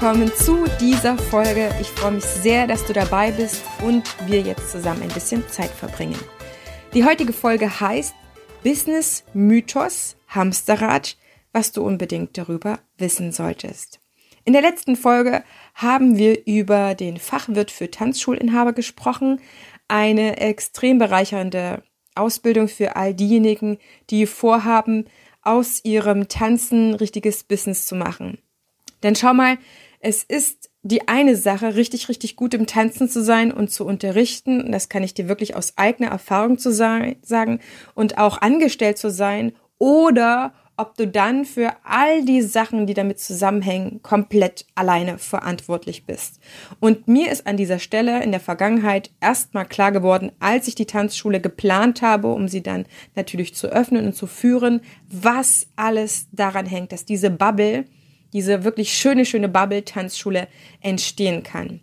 willkommen zu dieser Folge. Ich freue mich sehr, dass du dabei bist und wir jetzt zusammen ein bisschen Zeit verbringen. Die heutige Folge heißt Business Mythos Hamsterrad, was du unbedingt darüber wissen solltest. In der letzten Folge haben wir über den Fachwirt für Tanzschulinhaber gesprochen, eine extrem bereichernde Ausbildung für all diejenigen, die vorhaben, aus ihrem Tanzen richtiges Business zu machen. Denn schau mal, es ist die eine Sache, richtig, richtig gut im Tanzen zu sein und zu unterrichten. Das kann ich dir wirklich aus eigener Erfahrung zu sagen und auch angestellt zu sein oder ob du dann für all die Sachen, die damit zusammenhängen, komplett alleine verantwortlich bist. Und mir ist an dieser Stelle in der Vergangenheit erstmal klar geworden, als ich die Tanzschule geplant habe, um sie dann natürlich zu öffnen und zu führen, was alles daran hängt, dass diese Bubble, diese wirklich schöne, schöne Bubble-Tanzschule entstehen kann.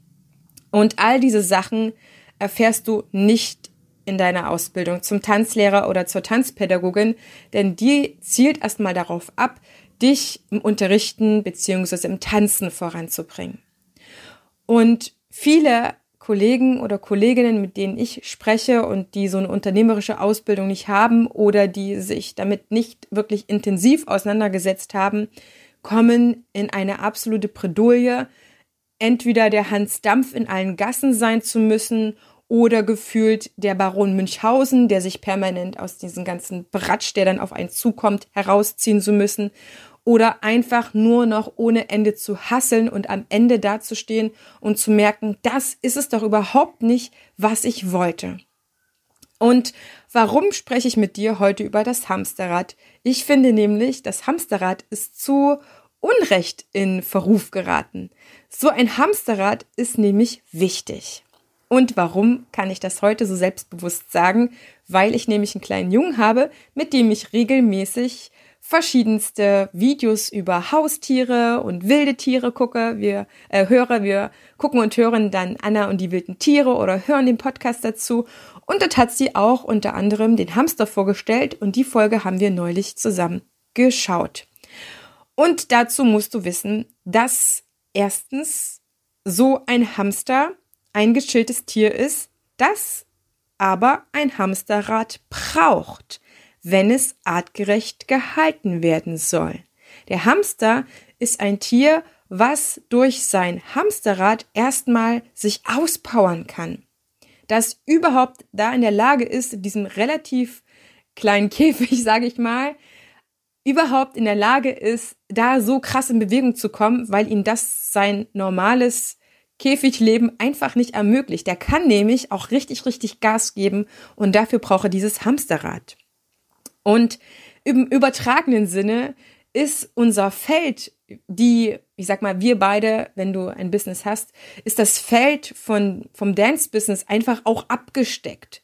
Und all diese Sachen erfährst du nicht in deiner Ausbildung zum Tanzlehrer oder zur Tanzpädagogin, denn die zielt erstmal darauf ab, dich im Unterrichten beziehungsweise im Tanzen voranzubringen. Und viele Kollegen oder Kolleginnen, mit denen ich spreche und die so eine unternehmerische Ausbildung nicht haben oder die sich damit nicht wirklich intensiv auseinandergesetzt haben, kommen in eine absolute Bredouille, entweder der Hans Dampf in allen Gassen sein zu müssen oder gefühlt der Baron Münchhausen, der sich permanent aus diesem ganzen Bratsch, der dann auf einen zukommt, herausziehen zu müssen oder einfach nur noch ohne Ende zu hasseln und am Ende dazustehen und zu merken, das ist es doch überhaupt nicht, was ich wollte. Und warum spreche ich mit dir heute über das Hamsterrad? Ich finde nämlich, das Hamsterrad ist zu Unrecht in Verruf geraten. So ein Hamsterrad ist nämlich wichtig. Und warum kann ich das heute so selbstbewusst sagen? Weil ich nämlich einen kleinen Jungen habe, mit dem ich regelmäßig verschiedenste Videos über Haustiere und wilde Tiere gucke. Wir äh, höre, wir gucken und hören dann Anna und die wilden Tiere oder hören den Podcast dazu. Und dort hat sie auch unter anderem den Hamster vorgestellt und die Folge haben wir neulich zusammen geschaut. Und dazu musst du wissen, dass erstens so ein Hamster ein gechilltes Tier ist, das aber ein Hamsterrad braucht, wenn es artgerecht gehalten werden soll. Der Hamster ist ein Tier, was durch sein Hamsterrad erstmal sich auspowern kann. Das überhaupt da in der Lage ist, in diesem relativ kleinen Käfig, sage ich mal, überhaupt in der Lage ist, da so krass in Bewegung zu kommen, weil ihm das sein normales Käfigleben einfach nicht ermöglicht. Der kann nämlich auch richtig, richtig Gas geben und dafür braucht er dieses Hamsterrad. Und im übertragenen Sinne ist unser Feld, die, ich sag mal, wir beide, wenn du ein Business hast, ist das Feld von, vom Dance-Business einfach auch abgesteckt.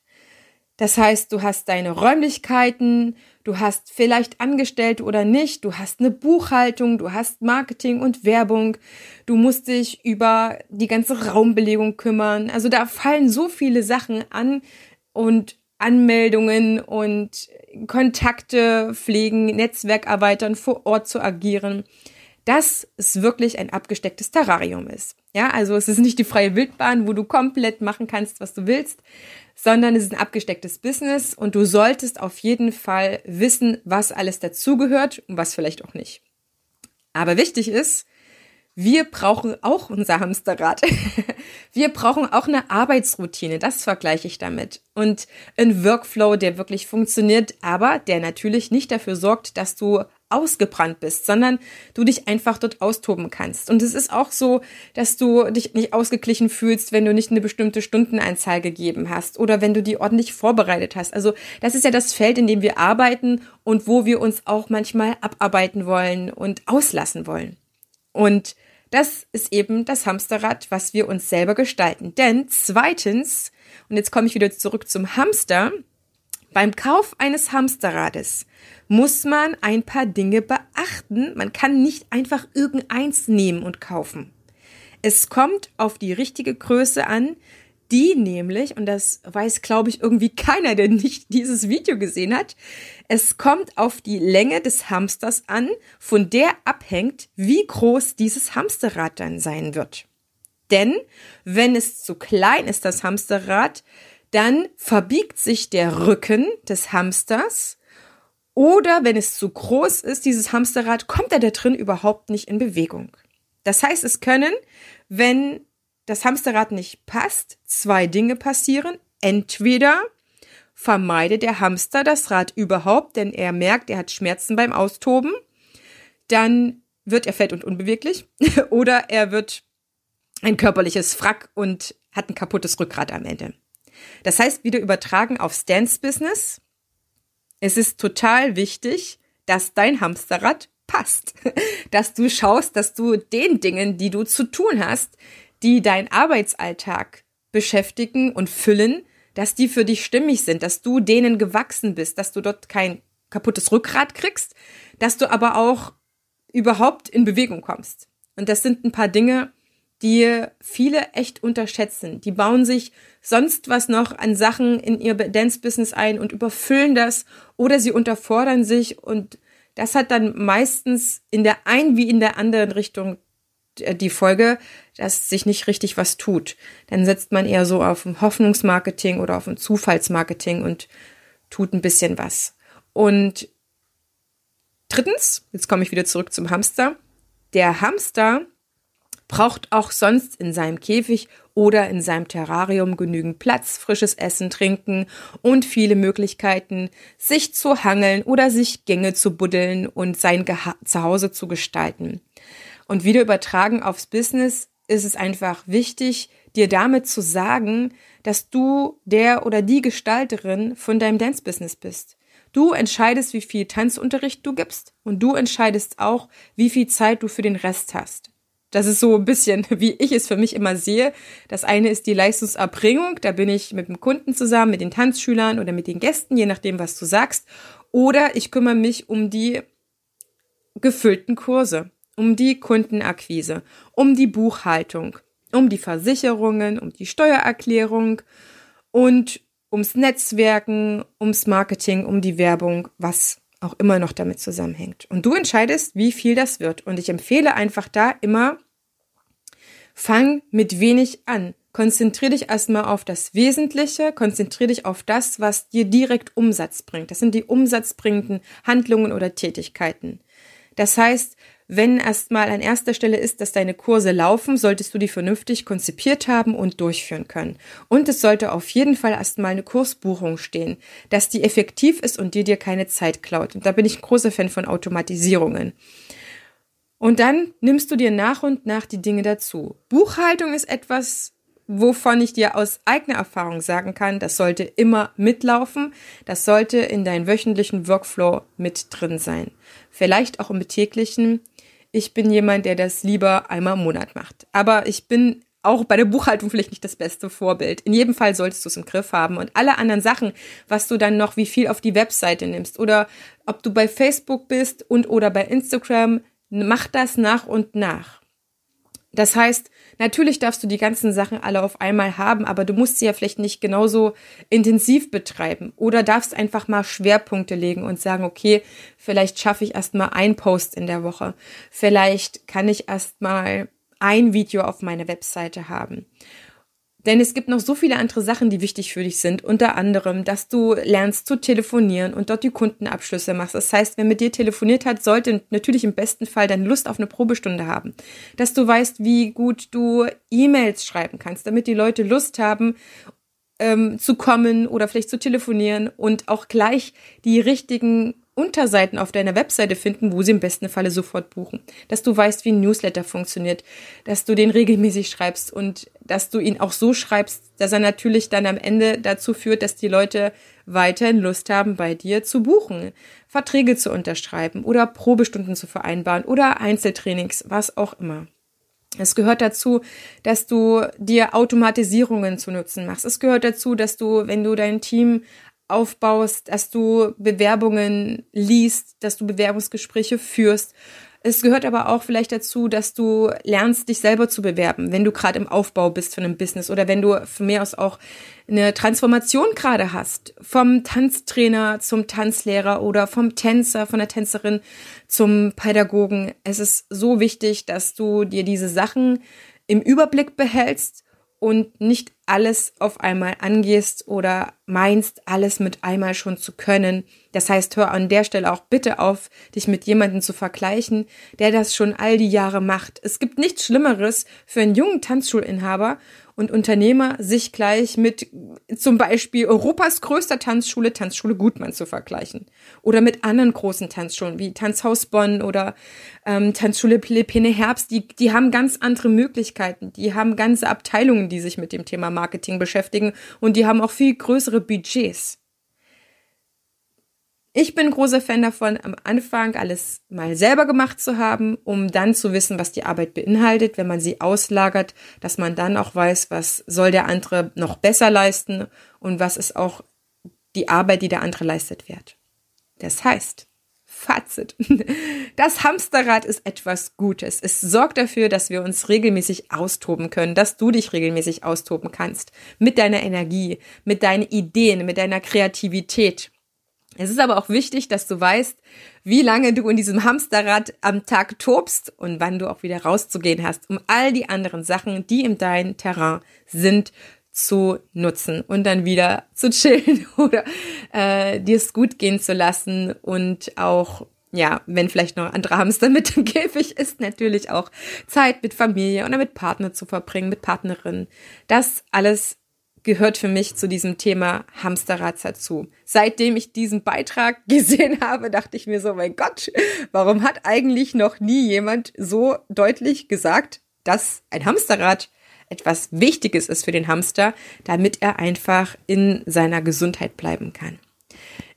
Das heißt, du hast deine Räumlichkeiten, du hast vielleicht Angestellte oder nicht, du hast eine Buchhaltung, du hast Marketing und Werbung, du musst dich über die ganze Raumbelegung kümmern. Also da fallen so viele Sachen an und Anmeldungen und Kontakte pflegen, Netzwerk erweitern, vor Ort zu agieren, dass es wirklich ein abgestecktes Terrarium ist. Ja, also es ist nicht die freie Wildbahn, wo du komplett machen kannst, was du willst, sondern es ist ein abgestecktes Business und du solltest auf jeden Fall wissen, was alles dazugehört und was vielleicht auch nicht. Aber wichtig ist, wir brauchen auch unser Hamsterrad. wir brauchen auch eine Arbeitsroutine, das vergleiche ich damit. Und ein Workflow, der wirklich funktioniert, aber der natürlich nicht dafür sorgt, dass du ausgebrannt bist, sondern du dich einfach dort austoben kannst. Und es ist auch so, dass du dich nicht ausgeglichen fühlst, wenn du nicht eine bestimmte Stundeneinzahl gegeben hast oder wenn du die ordentlich vorbereitet hast. Also das ist ja das Feld, in dem wir arbeiten und wo wir uns auch manchmal abarbeiten wollen und auslassen wollen. Und das ist eben das Hamsterrad, was wir uns selber gestalten. Denn zweitens, und jetzt komme ich wieder zurück zum Hamster, beim Kauf eines Hamsterrades muss man ein paar Dinge beachten. Man kann nicht einfach irgendeins nehmen und kaufen. Es kommt auf die richtige Größe an, die nämlich, und das weiß, glaube ich, irgendwie keiner, der nicht dieses Video gesehen hat, es kommt auf die Länge des Hamsters an, von der abhängt, wie groß dieses Hamsterrad dann sein wird. Denn wenn es zu klein ist, das Hamsterrad, dann verbiegt sich der Rücken des Hamsters oder wenn es zu groß ist, dieses Hamsterrad, kommt er da drin überhaupt nicht in Bewegung. Das heißt, es können, wenn das Hamsterrad nicht passt, zwei Dinge passieren. Entweder vermeidet der Hamster das Rad überhaupt, denn er merkt, er hat Schmerzen beim Austoben. Dann wird er fett und unbeweglich. Oder er wird ein körperliches Frack und hat ein kaputtes Rückgrat am Ende. Das heißt, wieder übertragen aufs Dance-Business. Es ist total wichtig, dass dein Hamsterrad passt. Dass du schaust, dass du den Dingen, die du zu tun hast, die deinen Arbeitsalltag beschäftigen und füllen, dass die für dich stimmig sind, dass du denen gewachsen bist, dass du dort kein kaputtes Rückgrat kriegst, dass du aber auch überhaupt in Bewegung kommst. Und das sind ein paar Dinge, die viele echt unterschätzen. Die bauen sich sonst was noch an Sachen in ihr Dance-Business ein und überfüllen das oder sie unterfordern sich und das hat dann meistens in der einen wie in der anderen Richtung die Folge, dass sich nicht richtig was tut. Dann setzt man eher so auf ein Hoffnungsmarketing oder auf ein Zufallsmarketing und tut ein bisschen was. Und drittens, jetzt komme ich wieder zurück zum Hamster. Der Hamster braucht auch sonst in seinem Käfig oder in seinem Terrarium genügend Platz, frisches Essen, Trinken und viele Möglichkeiten, sich zu hangeln oder sich Gänge zu buddeln und sein Geha Zuhause zu gestalten. Und wieder übertragen aufs Business ist es einfach wichtig, dir damit zu sagen, dass du der oder die Gestalterin von deinem Dance-Business bist. Du entscheidest, wie viel Tanzunterricht du gibst und du entscheidest auch, wie viel Zeit du für den Rest hast. Das ist so ein bisschen, wie ich es für mich immer sehe. Das eine ist die Leistungserbringung. Da bin ich mit dem Kunden zusammen, mit den Tanzschülern oder mit den Gästen, je nachdem, was du sagst. Oder ich kümmere mich um die gefüllten Kurse um die Kundenakquise, um die Buchhaltung, um die Versicherungen, um die Steuererklärung und ums Netzwerken, ums Marketing, um die Werbung, was auch immer noch damit zusammenhängt. Und du entscheidest, wie viel das wird. Und ich empfehle einfach da immer, fang mit wenig an. Konzentrier dich erstmal auf das Wesentliche, konzentrier dich auf das, was dir direkt Umsatz bringt. Das sind die umsatzbringenden Handlungen oder Tätigkeiten. Das heißt, wenn erstmal an erster Stelle ist, dass deine Kurse laufen, solltest du die vernünftig konzipiert haben und durchführen können. Und es sollte auf jeden Fall erstmal eine Kursbuchung stehen, dass die effektiv ist und die dir keine Zeit klaut. Und da bin ich ein großer Fan von Automatisierungen. Und dann nimmst du dir nach und nach die Dinge dazu. Buchhaltung ist etwas, wovon ich dir aus eigener Erfahrung sagen kann, das sollte immer mitlaufen, das sollte in deinem wöchentlichen Workflow mit drin sein. Vielleicht auch im täglichen, ich bin jemand, der das lieber einmal im Monat macht. Aber ich bin auch bei der Buchhaltung vielleicht nicht das beste Vorbild. In jedem Fall solltest du es im Griff haben. Und alle anderen Sachen, was du dann noch wie viel auf die Webseite nimmst oder ob du bei Facebook bist und oder bei Instagram, mach das nach und nach. Das heißt, natürlich darfst du die ganzen Sachen alle auf einmal haben, aber du musst sie ja vielleicht nicht genauso intensiv betreiben oder darfst einfach mal Schwerpunkte legen und sagen, okay, vielleicht schaffe ich erst mal ein Post in der Woche. Vielleicht kann ich erst mal ein Video auf meiner Webseite haben. Denn es gibt noch so viele andere Sachen, die wichtig für dich sind. Unter anderem, dass du lernst zu telefonieren und dort die Kundenabschlüsse machst. Das heißt, wer mit dir telefoniert hat, sollte natürlich im besten Fall deine Lust auf eine Probestunde haben. Dass du weißt, wie gut du E-Mails schreiben kannst, damit die Leute Lust haben, ähm, zu kommen oder vielleicht zu telefonieren und auch gleich die richtigen Unterseiten auf deiner Webseite finden, wo sie im besten Falle sofort buchen. Dass du weißt, wie ein Newsletter funktioniert, dass du den regelmäßig schreibst und dass du ihn auch so schreibst, dass er natürlich dann am Ende dazu führt, dass die Leute weiterhin Lust haben, bei dir zu buchen, Verträge zu unterschreiben oder Probestunden zu vereinbaren oder Einzeltrainings, was auch immer. Es gehört dazu, dass du dir Automatisierungen zu nutzen machst. Es gehört dazu, dass du, wenn du dein Team aufbaust, dass du Bewerbungen liest, dass du Bewerbungsgespräche führst. Es gehört aber auch vielleicht dazu, dass du lernst, dich selber zu bewerben, wenn du gerade im Aufbau bist von einem Business oder wenn du von mir aus auch eine Transformation gerade hast, vom Tanztrainer zum Tanzlehrer oder vom Tänzer, von der Tänzerin zum Pädagogen. Es ist so wichtig, dass du dir diese Sachen im Überblick behältst und nicht alles auf einmal angehst oder meinst, alles mit einmal schon zu können. Das heißt, hör an der Stelle auch bitte auf, dich mit jemandem zu vergleichen, der das schon all die Jahre macht. Es gibt nichts Schlimmeres für einen jungen Tanzschulinhaber und Unternehmer, sich gleich mit zum Beispiel Europas größter Tanzschule, Tanzschule Gutmann zu vergleichen. Oder mit anderen großen Tanzschulen wie Tanzhaus Bonn oder ähm, Tanzschule Philippine Herbst. Die, die haben ganz andere Möglichkeiten. Die haben ganze Abteilungen, die sich mit dem Thema Marketing beschäftigen und die haben auch viel größere Budgets. Ich bin großer Fan davon, am Anfang alles mal selber gemacht zu haben, um dann zu wissen, was die Arbeit beinhaltet, wenn man sie auslagert, dass man dann auch weiß, was soll der andere noch besser leisten und was ist auch die Arbeit, die der andere leistet, wert. Das heißt, Fazit. Das Hamsterrad ist etwas Gutes. Es sorgt dafür, dass wir uns regelmäßig austoben können, dass du dich regelmäßig austoben kannst. Mit deiner Energie, mit deinen Ideen, mit deiner Kreativität. Es ist aber auch wichtig, dass du weißt, wie lange du in diesem Hamsterrad am Tag tobst und wann du auch wieder rauszugehen hast, um all die anderen Sachen, die in deinem Terrain sind, zu nutzen und dann wieder zu chillen oder äh, dir es gut gehen zu lassen und auch ja, wenn vielleicht noch andere Hamster mit im Käfig ist, natürlich auch Zeit mit Familie oder mit Partner zu verbringen, mit Partnerin. Das alles gehört für mich zu diesem Thema Hamsterrad dazu. Seitdem ich diesen Beitrag gesehen habe, dachte ich mir so, mein Gott, warum hat eigentlich noch nie jemand so deutlich gesagt, dass ein Hamsterrad etwas Wichtiges ist für den Hamster, damit er einfach in seiner Gesundheit bleiben kann.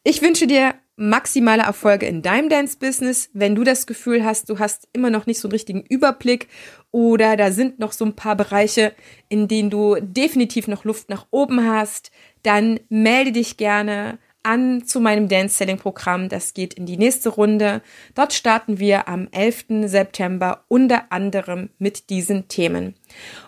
Ich wünsche dir maximale Erfolge in deinem Dance-Business. Wenn du das Gefühl hast, du hast immer noch nicht so einen richtigen Überblick oder da sind noch so ein paar Bereiche, in denen du definitiv noch Luft nach oben hast, dann melde dich gerne an zu meinem Dance Selling Programm. Das geht in die nächste Runde. Dort starten wir am 11. September unter anderem mit diesen Themen.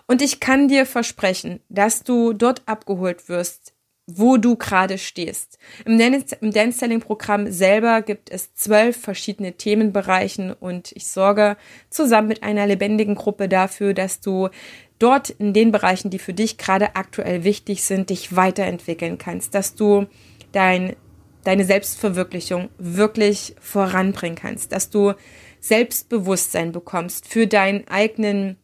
Und ich kann dir versprechen, dass du dort abgeholt wirst wo du gerade stehst. Im Dance Selling Programm selber gibt es zwölf verschiedene Themenbereichen und ich sorge zusammen mit einer lebendigen Gruppe dafür, dass du dort in den Bereichen, die für dich gerade aktuell wichtig sind, dich weiterentwickeln kannst, dass du dein, deine Selbstverwirklichung wirklich voranbringen kannst, dass du Selbstbewusstsein bekommst für deinen eigenen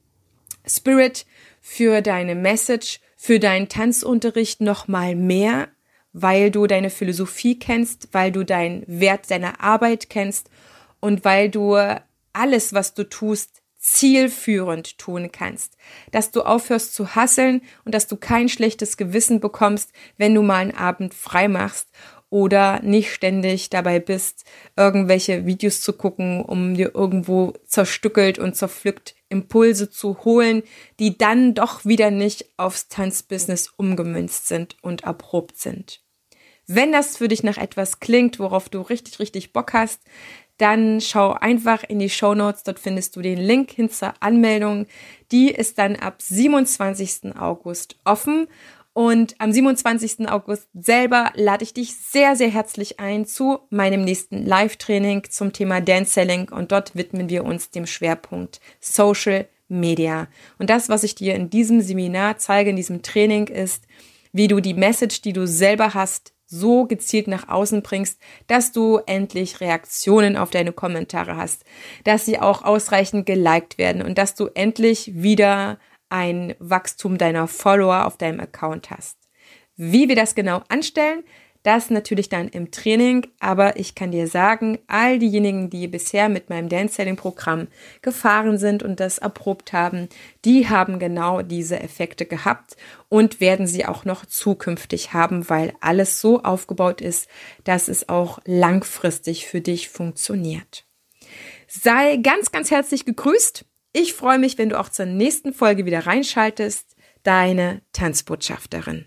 Spirit, für deine Message für deinen Tanzunterricht noch mal mehr, weil du deine Philosophie kennst, weil du deinen Wert deiner Arbeit kennst und weil du alles, was du tust, zielführend tun kannst, dass du aufhörst zu hasseln und dass du kein schlechtes Gewissen bekommst, wenn du mal einen Abend frei machst oder nicht ständig dabei bist, irgendwelche Videos zu gucken, um dir irgendwo zerstückelt und zerpflückt Impulse zu holen, die dann doch wieder nicht aufs Tanzbusiness umgemünzt sind und erprobt sind. Wenn das für dich nach etwas klingt, worauf du richtig, richtig Bock hast, dann schau einfach in die Show Notes. Dort findest du den Link hin zur Anmeldung. Die ist dann ab 27. August offen und am 27. August selber lade ich dich sehr, sehr herzlich ein zu meinem nächsten Live-Training zum Thema Dance Selling und dort widmen wir uns dem Schwerpunkt Social Media. Und das, was ich dir in diesem Seminar zeige, in diesem Training ist, wie du die Message, die du selber hast, so gezielt nach außen bringst, dass du endlich Reaktionen auf deine Kommentare hast, dass sie auch ausreichend geliked werden und dass du endlich wieder ein Wachstum deiner Follower auf deinem Account hast. Wie wir das genau anstellen, Das natürlich dann im Training, aber ich kann dir sagen, all diejenigen, die bisher mit meinem Dance Selling Programm gefahren sind und das erprobt haben, die haben genau diese Effekte gehabt und werden sie auch noch zukünftig haben, weil alles so aufgebaut ist, dass es auch langfristig für dich funktioniert. Sei ganz, ganz herzlich gegrüßt. Ich freue mich, wenn du auch zur nächsten Folge wieder reinschaltest. Deine Tanzbotschafterin.